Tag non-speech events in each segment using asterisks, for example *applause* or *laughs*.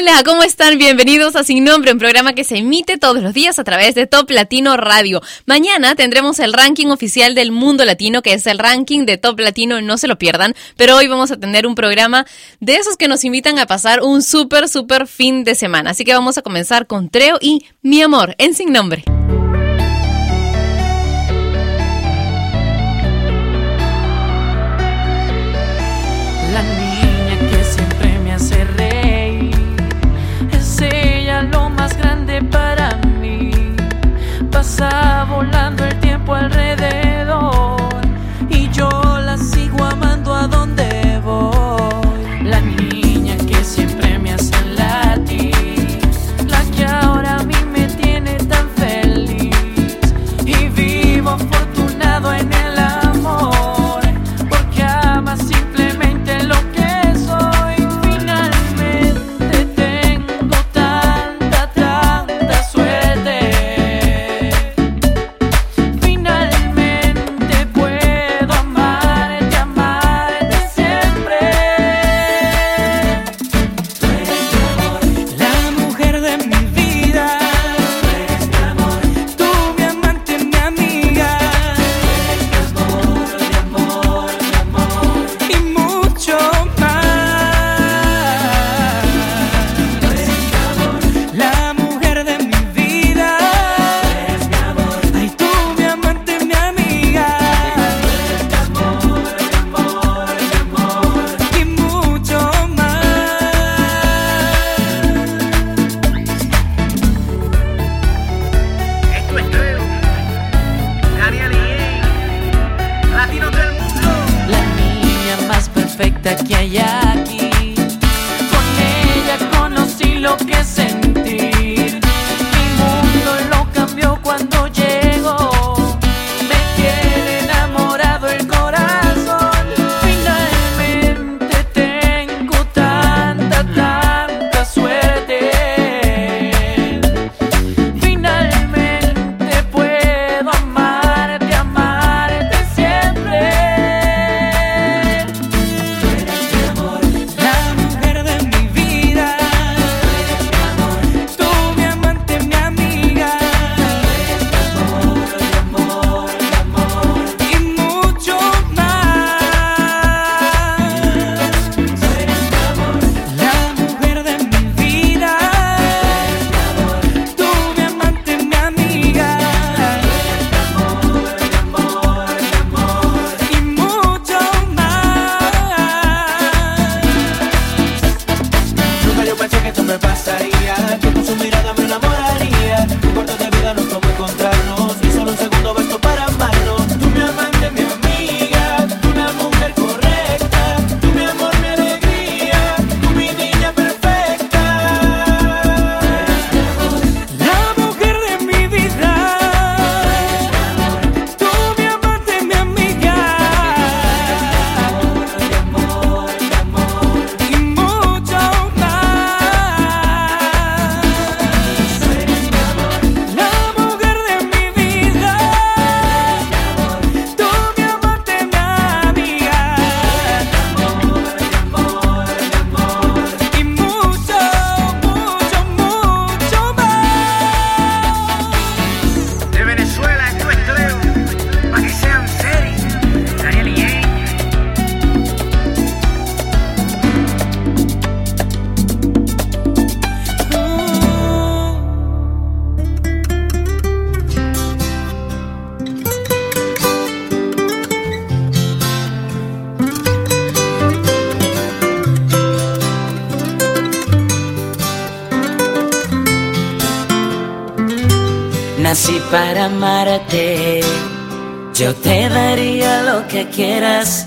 Hola, ¿cómo están? Bienvenidos a Sin Nombre, un programa que se emite todos los días a través de Top Latino Radio. Mañana tendremos el ranking oficial del mundo latino, que es el ranking de Top Latino, no se lo pierdan, pero hoy vamos a tener un programa de esos que nos invitan a pasar un súper, súper fin de semana. Así que vamos a comenzar con Treo y Mi Amor en Sin Nombre. side para amarte. Yo te daría lo que quieras,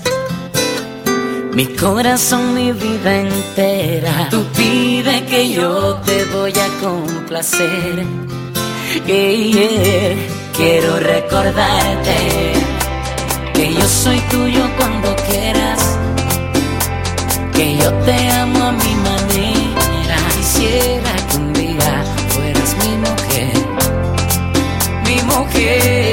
mi corazón, mi vida entera. Tú pide que yo te voy a complacer. Hey, yeah. Quiero recordarte que yo soy tuyo cuando quieras, que yo te Mi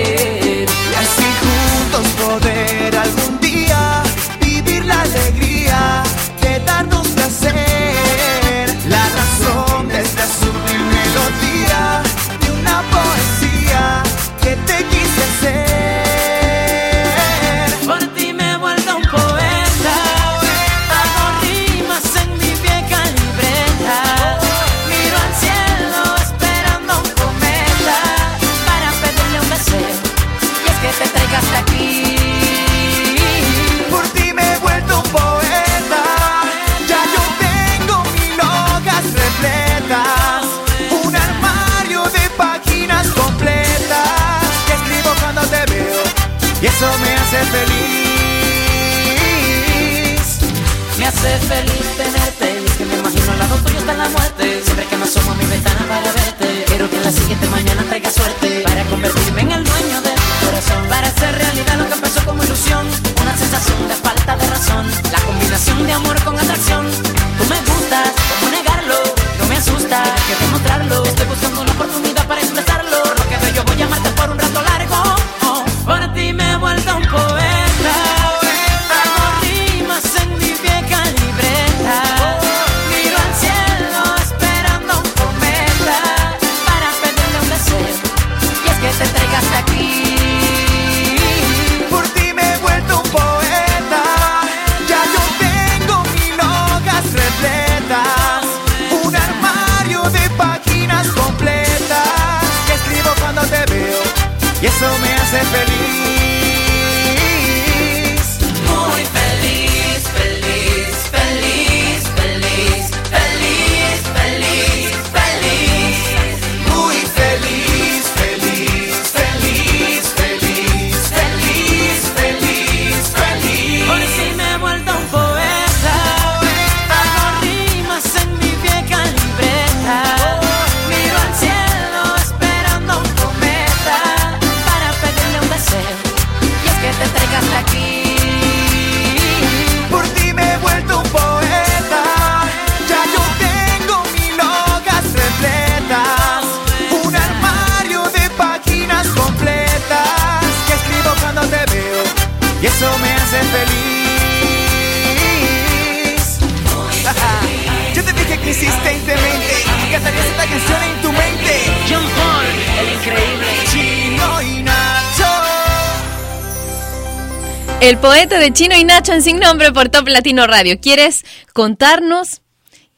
El poeta de Chino y Nacho en Sin Nombre por Top Latino Radio. ¿Quieres contarnos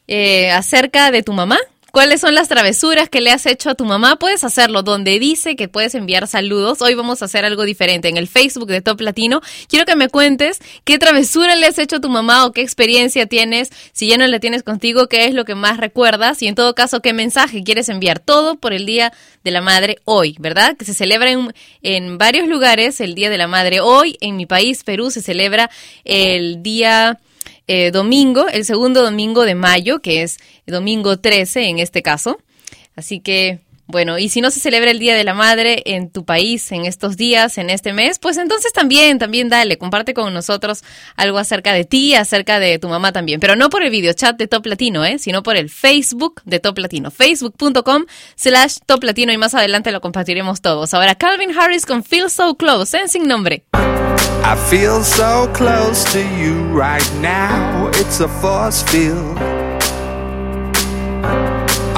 eh, acerca de tu mamá? ¿Cuáles son las travesuras que le has hecho a tu mamá? Puedes hacerlo donde dice que puedes enviar saludos. Hoy vamos a hacer algo diferente en el Facebook de Top Latino. Quiero que me cuentes qué travesura le has hecho a tu mamá o qué experiencia tienes. Si ya no la tienes contigo, qué es lo que más recuerdas y en todo caso, qué mensaje quieres enviar. Todo por el Día de la Madre hoy, ¿verdad? Que se celebra en, en varios lugares el Día de la Madre hoy. En mi país, Perú, se celebra el día eh, domingo, el segundo domingo de mayo, que es domingo 13 en este caso. Así que, bueno, y si no se celebra el Día de la Madre en tu país en estos días, en este mes, pues entonces también, también dale, comparte con nosotros algo acerca de ti, acerca de tu mamá también, pero no por el videochat de Top Latino, ¿eh? sino por el Facebook de Top Latino, facebook.com slash Top Latino y más adelante lo compartiremos todos. Ahora Calvin Harris con Feel So Close, en sin nombre. I feel so close to you right now. It's a force field.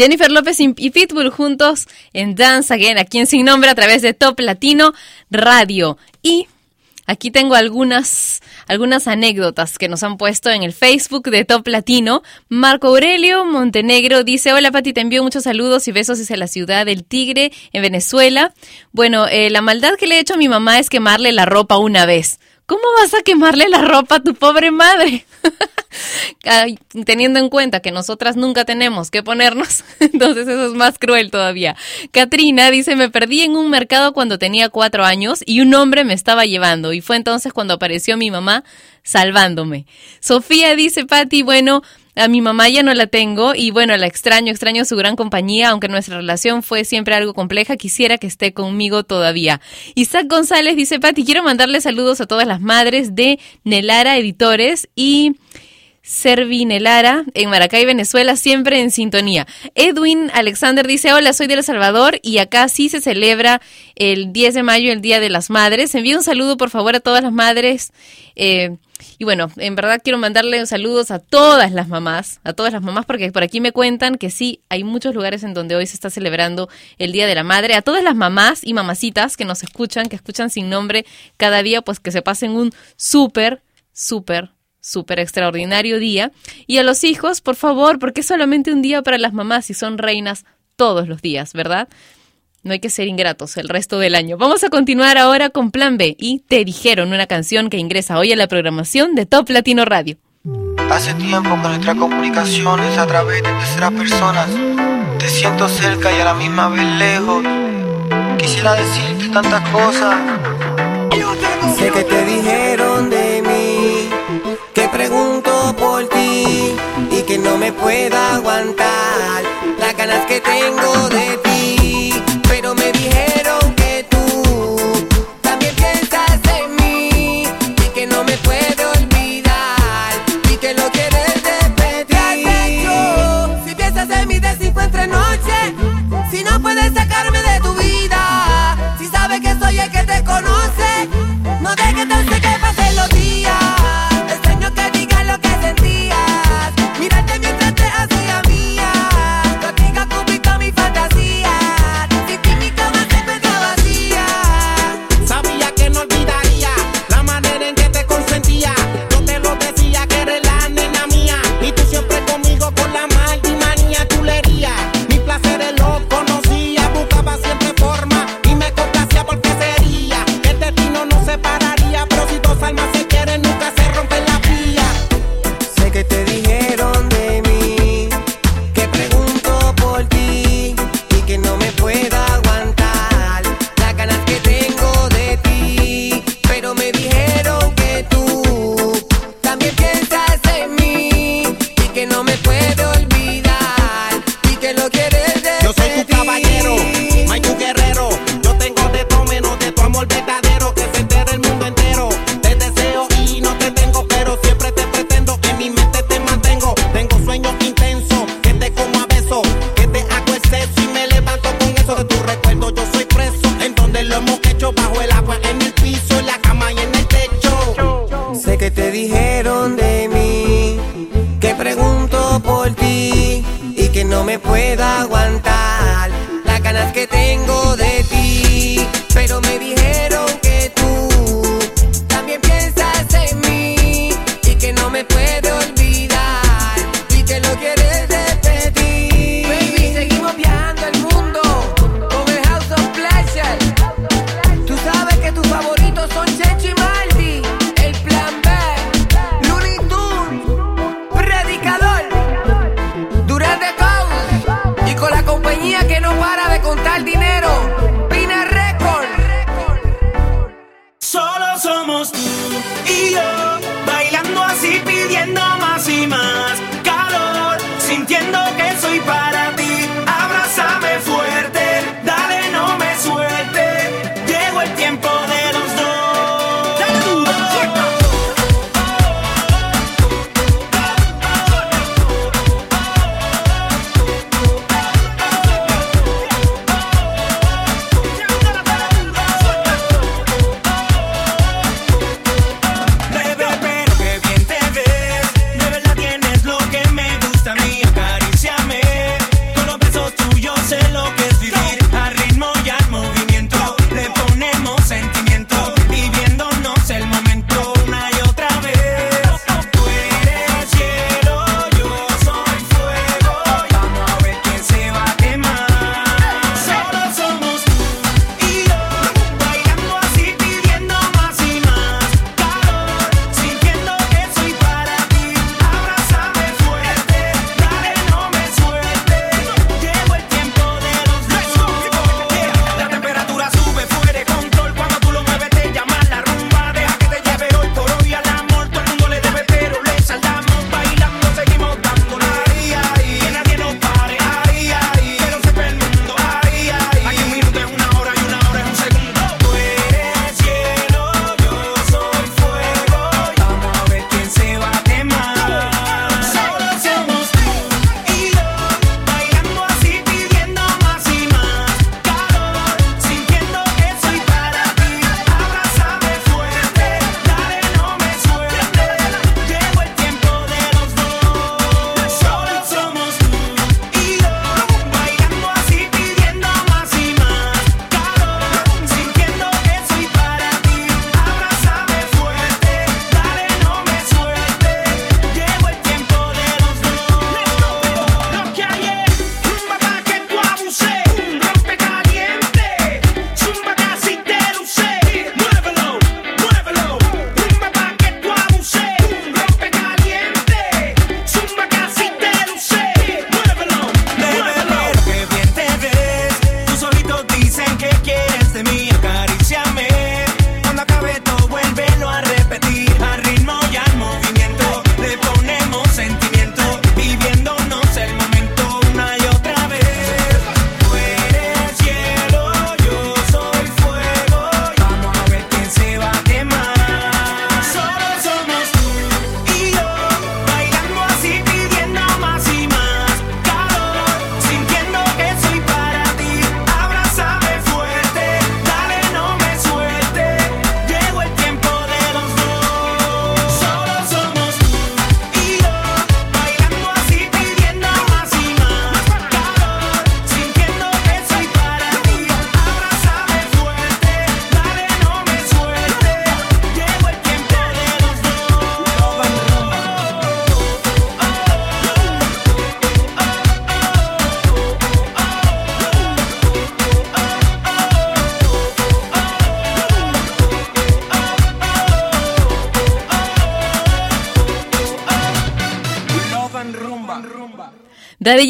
Jennifer López y Pitbull juntos en Dance Again, aquí en Sin Nombre a través de Top Latino Radio. Y Aquí tengo algunas, algunas anécdotas que nos han puesto en el Facebook de Top Latino. Marco Aurelio Montenegro dice, hola Pati, te envío muchos saludos y besos desde la ciudad del Tigre, en Venezuela. Bueno, eh, la maldad que le he hecho a mi mamá es quemarle la ropa una vez. ¿Cómo vas a quemarle la ropa a tu pobre madre? *laughs* Teniendo en cuenta que nosotras nunca tenemos que ponernos, *laughs* entonces eso es más cruel todavía. Katrina dice, me perdí en un mercado cuando tenía cuatro años y un hombre me estaba llevando y fue entonces cuando apareció mi mamá salvándome. Sofía dice, Patti, bueno, a mi mamá ya no la tengo y bueno, la extraño, extraño su gran compañía, aunque nuestra relación fue siempre algo compleja, quisiera que esté conmigo todavía. Isaac González dice, Pati, quiero mandarle saludos a todas las madres de Nelara Editores y Servinelara en Maracay, Venezuela, siempre en sintonía. Edwin Alexander dice, hola, soy de El Salvador y acá sí se celebra el 10 de mayo, el Día de las Madres. Envío un saludo, por favor, a todas las madres. eh, y bueno, en verdad quiero mandarle saludos a todas las mamás, a todas las mamás, porque por aquí me cuentan que sí, hay muchos lugares en donde hoy se está celebrando el Día de la Madre. A todas las mamás y mamacitas que nos escuchan, que escuchan sin nombre cada día, pues que se pasen un súper, súper, súper extraordinario día. Y a los hijos, por favor, porque es solamente un día para las mamás y son reinas todos los días, ¿verdad? No hay que ser ingratos el resto del año. Vamos a continuar ahora con Plan B y Te Dijeron, una canción que ingresa hoy a la programación de Top Latino Radio. Hace tiempo que nuestra comunicación es a través de terceras personas. Te siento cerca y a la misma vez lejos. Quisiera decirte tantas cosas. Sé que te dijeron de mí, que pregunto por ti y que no me puedo aguantar las ganas que tengo de ti.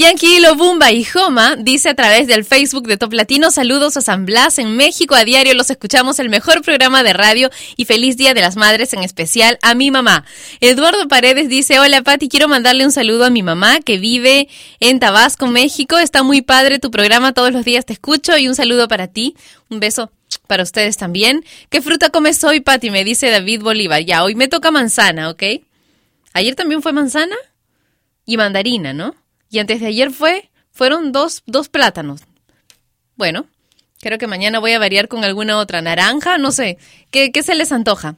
Yankee, Lo Bumba y Joma dice a través del Facebook de Top Latino, saludos a San Blas en México, a diario los escuchamos, el mejor programa de radio y feliz Día de las Madres, en especial a mi mamá. Eduardo Paredes dice, hola Pati, quiero mandarle un saludo a mi mamá que vive en Tabasco, México, está muy padre tu programa, todos los días te escucho y un saludo para ti, un beso para ustedes también. ¿Qué fruta comes hoy, Pati? Me dice David Bolívar. Ya, hoy me toca manzana, ¿ok? Ayer también fue manzana y mandarina, ¿no? Y antes de ayer fue, fueron dos, dos plátanos. Bueno, creo que mañana voy a variar con alguna otra naranja, no sé. ¿Qué, qué se les antoja?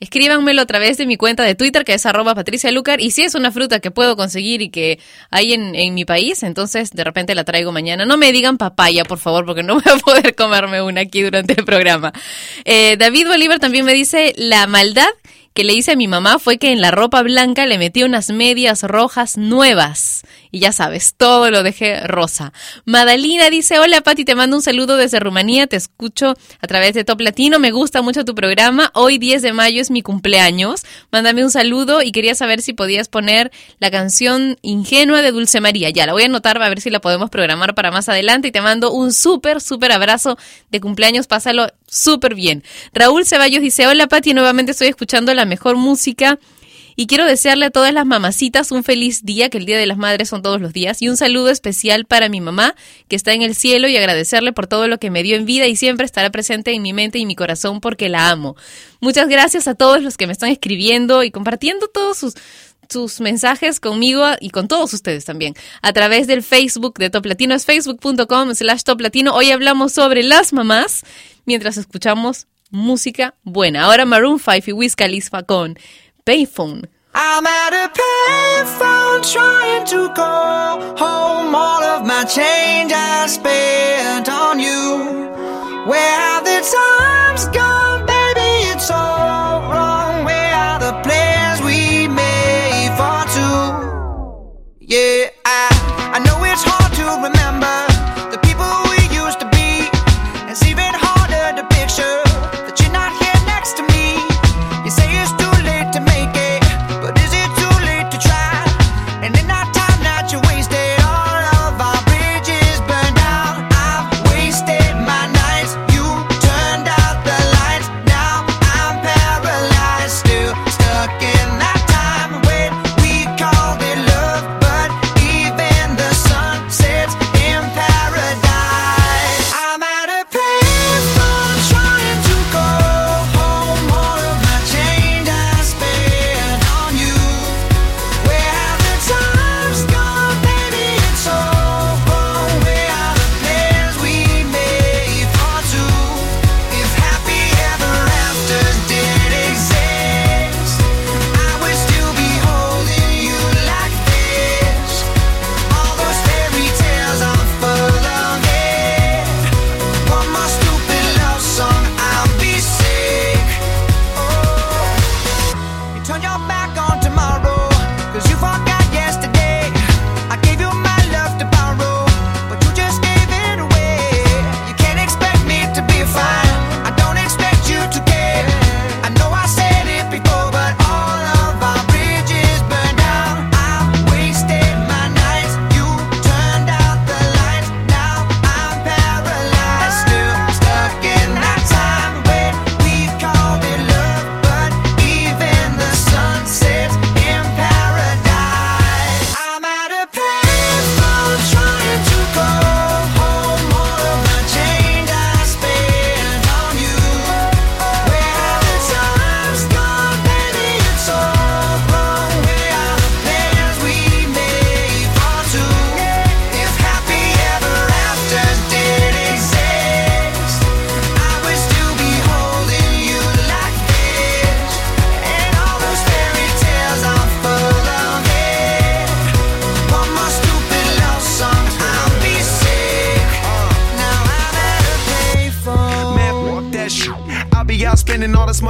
Escríbanmelo a través de mi cuenta de Twitter, que es arroba Patricia Lucar. Y si es una fruta que puedo conseguir y que hay en, en mi país, entonces de repente la traigo mañana. No me digan papaya, por favor, porque no voy a poder comerme una aquí durante el programa. Eh, David Bolívar también me dice, la maldad que le hice a mi mamá fue que en la ropa blanca le metí unas medias rojas nuevas. Y ya sabes, todo lo dejé rosa. Madalina dice, hola Pati, te mando un saludo desde Rumanía, te escucho a través de Top Latino, me gusta mucho tu programa. Hoy 10 de mayo es mi cumpleaños. Mándame un saludo y quería saber si podías poner la canción Ingenua de Dulce María. Ya, la voy a anotar a ver si la podemos programar para más adelante y te mando un súper, súper abrazo de cumpleaños. Pásalo súper bien. Raúl Ceballos dice, hola Pati, nuevamente estoy escuchando la mejor música y quiero desearle a todas las mamacitas un feliz día, que el Día de las Madres son todos los días, y un saludo especial para mi mamá, que está en el cielo, y agradecerle por todo lo que me dio en vida y siempre estará presente en mi mente y mi corazón porque la amo. Muchas gracias a todos los que me están escribiendo y compartiendo todos sus sus mensajes conmigo y con todos ustedes también a través del Facebook de Top Latino. Es facebook.com slash Top Latino. Hoy hablamos sobre las mamás mientras escuchamos música buena. Ahora Maroon 5 y Wiz Khalifa con Payphone. I'm at a payphone trying to call home all of my change I spent on you. Where have the times gone, baby? It's all wrong. Yeah,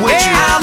with yeah, you.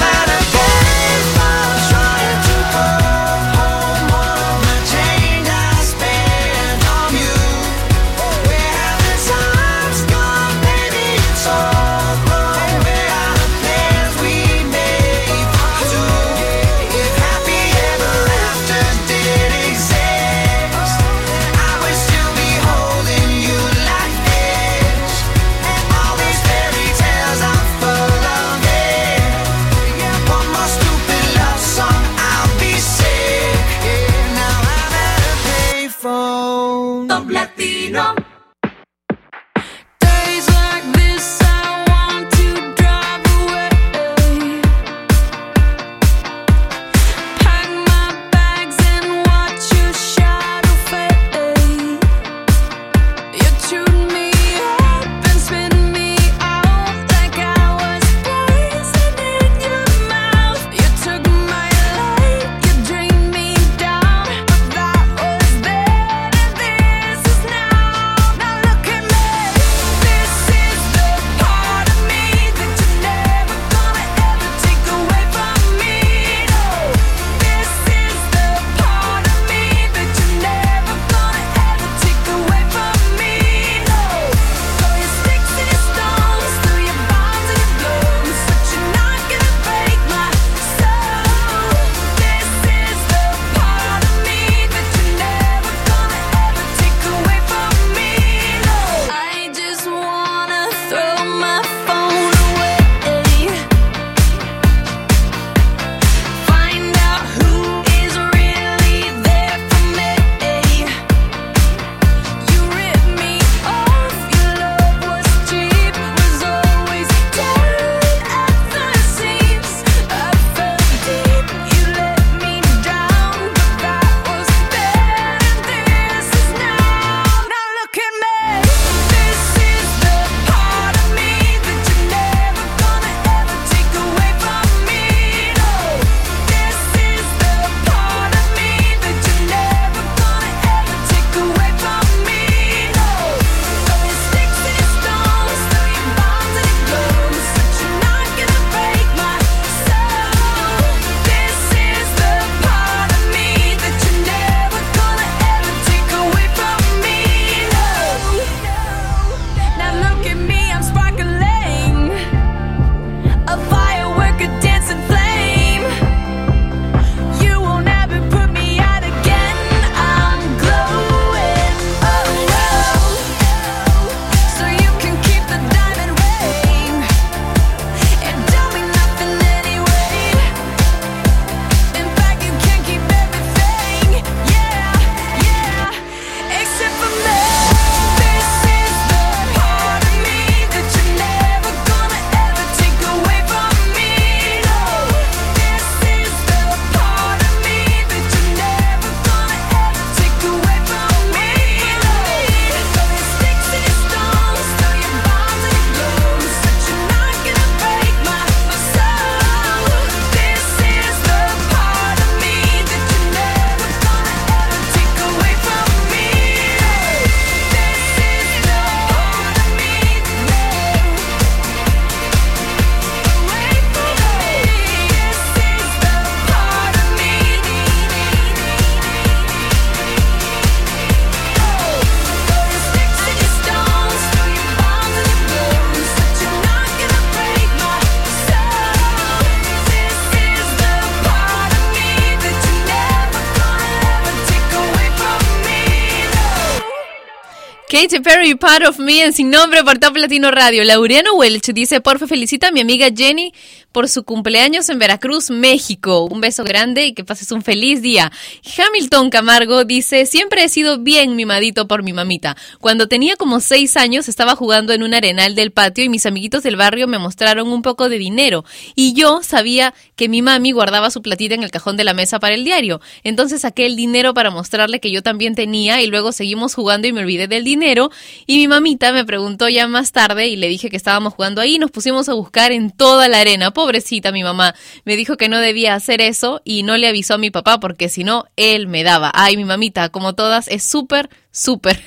Katy Perry, Part of Me en Sin Nombre por Top Latino Radio. Laureano Welch dice, porfa, felicita a mi amiga Jenny por su cumpleaños en Veracruz, México. Un beso grande y que pases un feliz día. Hamilton Camargo dice, siempre he sido bien mimadito por mi mamita. Cuando tenía como seis años estaba jugando en un arenal del patio y mis amiguitos del barrio me mostraron un poco de dinero y yo sabía que mi mami guardaba su platita en el cajón de la mesa para el diario. Entonces saqué el dinero para mostrarle que yo también tenía y luego seguimos jugando y me olvidé del dinero y mi mamita me preguntó ya más tarde y le dije que estábamos jugando ahí y nos pusimos a buscar en toda la arena. Pobrecita mi mamá. Me dijo que no debía hacer eso y no le avisó a mi papá porque si no, él me daba. Ay, mi mamita, como todas, es súper, súper.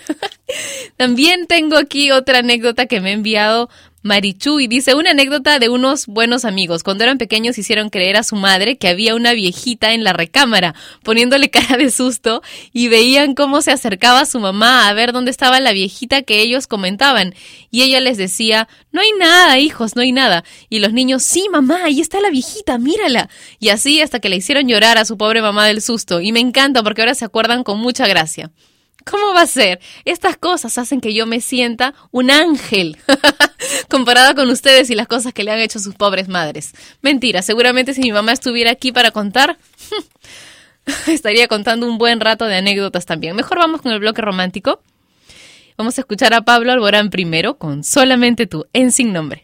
*laughs* También tengo aquí otra anécdota que me ha enviado Marichu y dice una anécdota de unos buenos amigos. Cuando eran pequeños hicieron creer a su madre que había una viejita en la recámara, poniéndole cara de susto y veían cómo se acercaba su mamá a ver dónde estaba la viejita que ellos comentaban. Y ella les decía, no hay nada, hijos, no hay nada. Y los niños, sí, mamá, ahí está la viejita, mírala. Y así hasta que le hicieron llorar a su pobre mamá del susto. Y me encanta porque ahora se acuerdan con mucha gracia. ¿Cómo va a ser? Estas cosas hacen que yo me sienta un ángel *laughs* comparada con ustedes y las cosas que le han hecho sus pobres madres. Mentira, seguramente si mi mamá estuviera aquí para contar, *laughs* estaría contando un buen rato de anécdotas también. Mejor vamos con el bloque romántico. Vamos a escuchar a Pablo Alborán primero con Solamente tú, en Sin Nombre.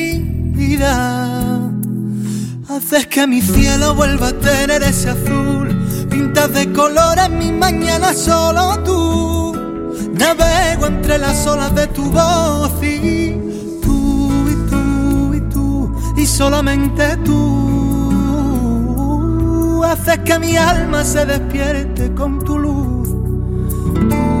Haces que mi cielo vuelva a tener ese azul, pintas de colores mi mañana solo tú. Navego entre las olas de tu voz y tú y tú y tú y solamente tú. Haces que mi alma se despierte con tu luz. Tú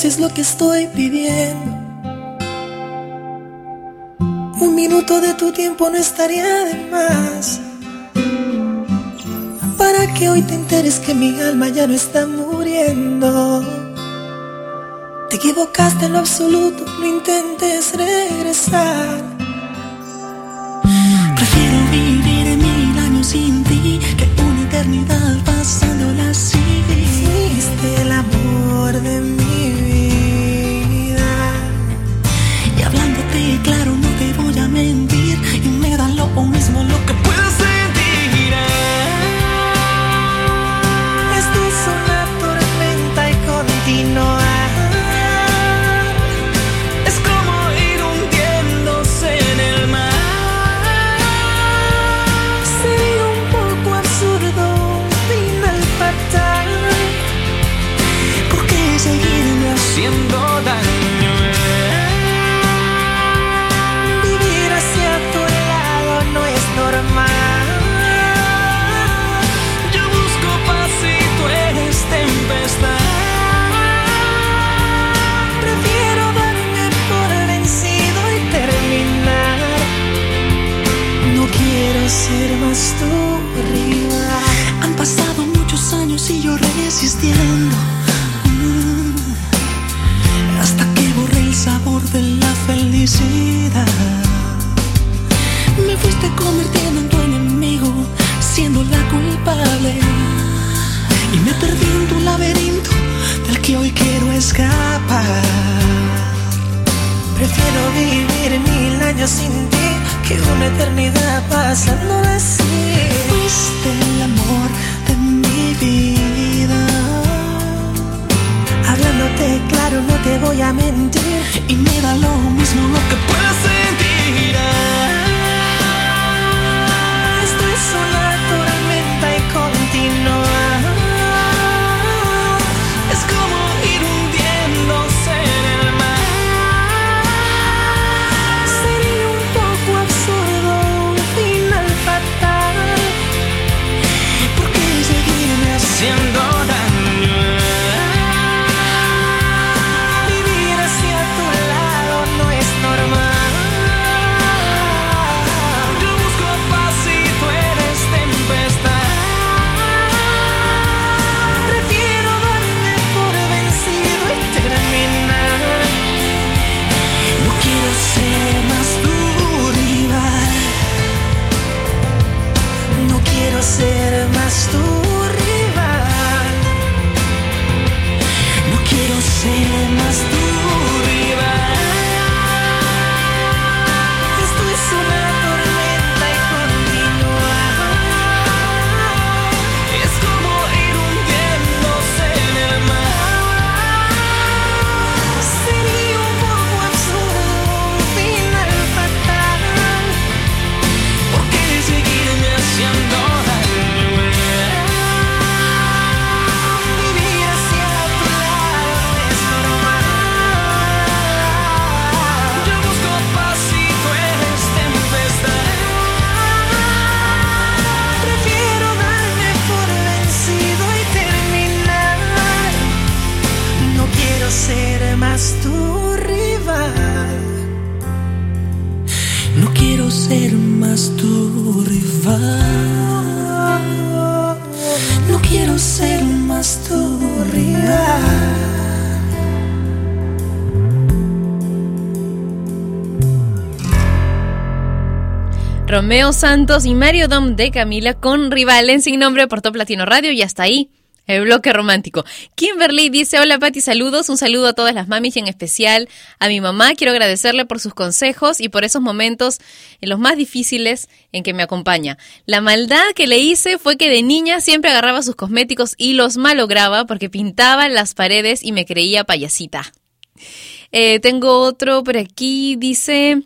si es lo que estoy pidiendo. Un minuto de tu tiempo no estaría de más. Para que hoy te enteres que mi alma ya no está muriendo. Te equivocaste en lo absoluto, no intentes regresar. Santos y Mario Dom de Camila con Rival en Sin Nombre por Top Latino Radio y hasta ahí. El bloque romántico. Kimberly dice, hola Patti, saludos, un saludo a todas las mamis y en especial a mi mamá. Quiero agradecerle por sus consejos y por esos momentos en los más difíciles en que me acompaña. La maldad que le hice fue que de niña siempre agarraba sus cosméticos y los malograba porque pintaba las paredes y me creía payasita. Eh, tengo otro por aquí, dice...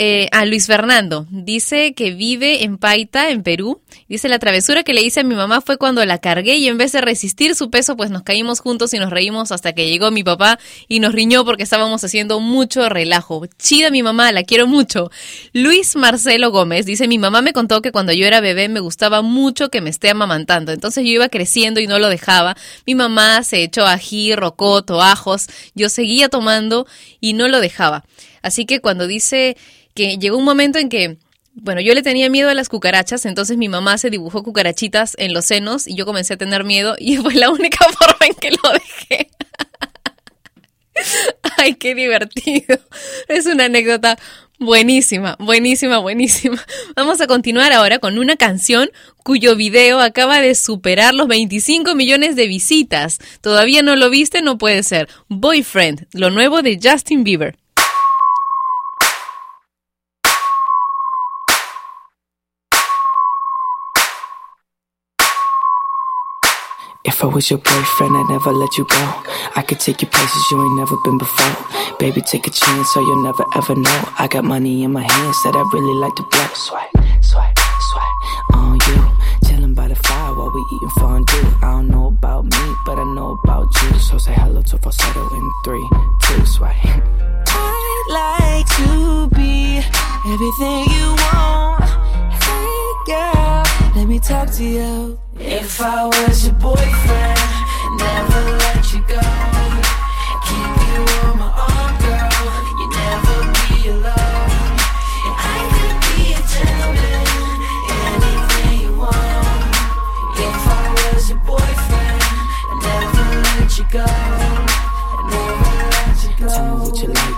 Eh, a Luis Fernando dice que vive en Paita, en Perú. Dice la travesura que le hice a mi mamá fue cuando la cargué y en vez de resistir su peso, pues nos caímos juntos y nos reímos hasta que llegó mi papá y nos riñó porque estábamos haciendo mucho relajo. Chida mi mamá, la quiero mucho. Luis Marcelo Gómez dice mi mamá me contó que cuando yo era bebé me gustaba mucho que me esté amamantando. Entonces yo iba creciendo y no lo dejaba. Mi mamá se echó ají, rocoto, ajos. Yo seguía tomando y no lo dejaba. Así que cuando dice que llegó un momento en que, bueno, yo le tenía miedo a las cucarachas, entonces mi mamá se dibujó cucarachitas en los senos y yo comencé a tener miedo y *laughs* fue la única *laughs* forma en que lo dejé. *laughs* Ay, qué divertido. Es una anécdota buenísima, buenísima, buenísima. Vamos a continuar ahora con una canción cuyo video acaba de superar los 25 millones de visitas. ¿Todavía no lo viste? No puede ser. Boyfriend, lo nuevo de Justin Bieber. Was your boyfriend, I'd never let you go. I could take you places you ain't never been before. Baby, take a chance so you'll never ever know. I got money in my hands that I really like to blow. Swipe, swipe, swipe on you. Chilling by the fire while we eating fondue. I don't know about me, but I know about you. So say hello to falsetto in three, two, swipe. *laughs* I'd like to be everything you want. Girl, let me talk to you. If I was your boyfriend, never let you go. Keep you on my arm, girl. You never be alone. I could be a gentleman, anything you want. If I was your boyfriend, never let you go.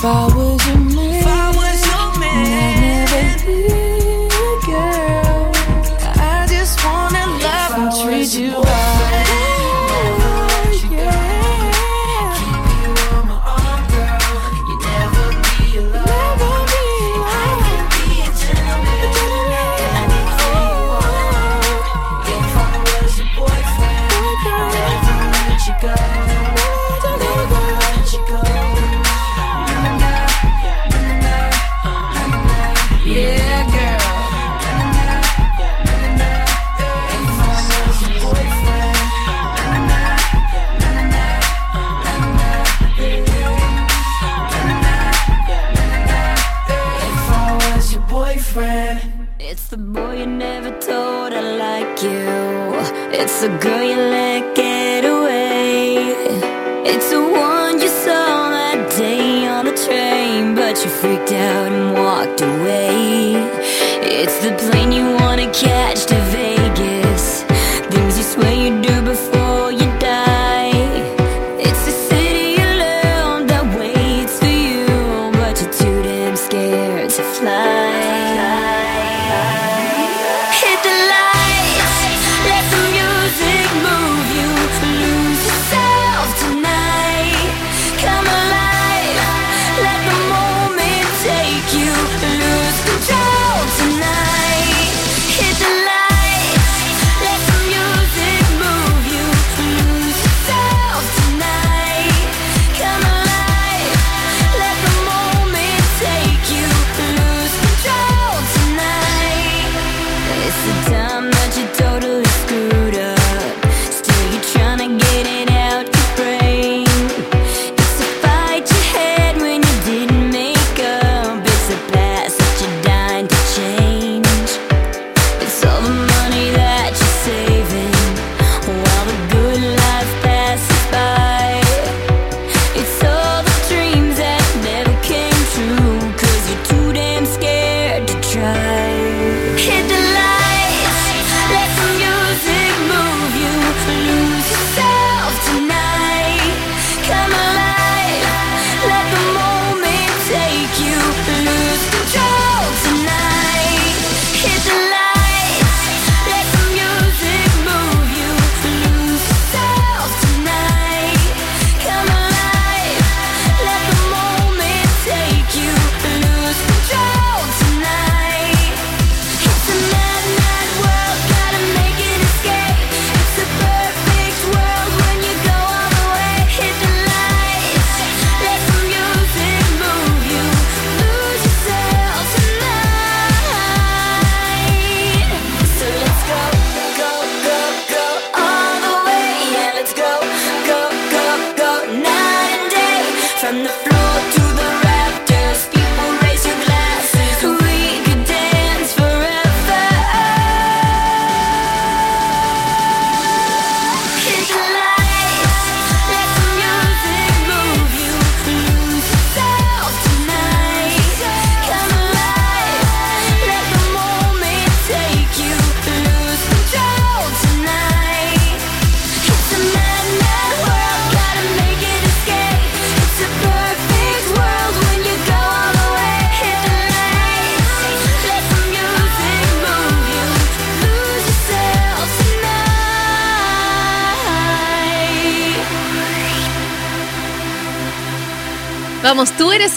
If I was your man, if I was your man, I'd never girl. I just wanna love and treat you right. It's the girl you let get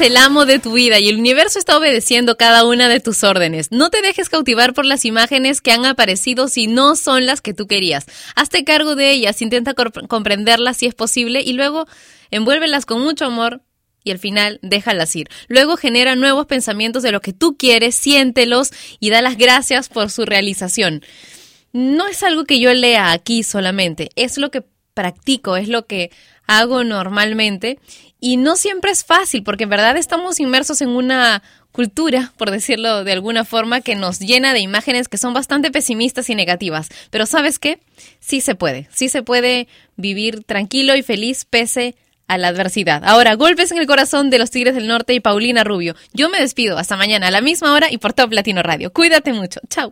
el amo de tu vida y el universo está obedeciendo cada una de tus órdenes. No te dejes cautivar por las imágenes que han aparecido si no son las que tú querías. Hazte cargo de ellas, intenta comprenderlas si es posible y luego envuélvelas con mucho amor y al final déjalas ir. Luego genera nuevos pensamientos de lo que tú quieres, siéntelos y da las gracias por su realización. No es algo que yo lea aquí solamente, es lo que practico, es lo que hago normalmente y no siempre es fácil porque en verdad estamos inmersos en una cultura, por decirlo de alguna forma, que nos llena de imágenes que son bastante pesimistas y negativas. Pero ¿sabes qué? Sí se puede, sí se puede vivir tranquilo y feliz pese a la adversidad. Ahora, golpes en el corazón de los Tigres del Norte y Paulina Rubio. Yo me despido hasta mañana a la misma hora y por Top Latino Radio. Cuídate mucho. Chao.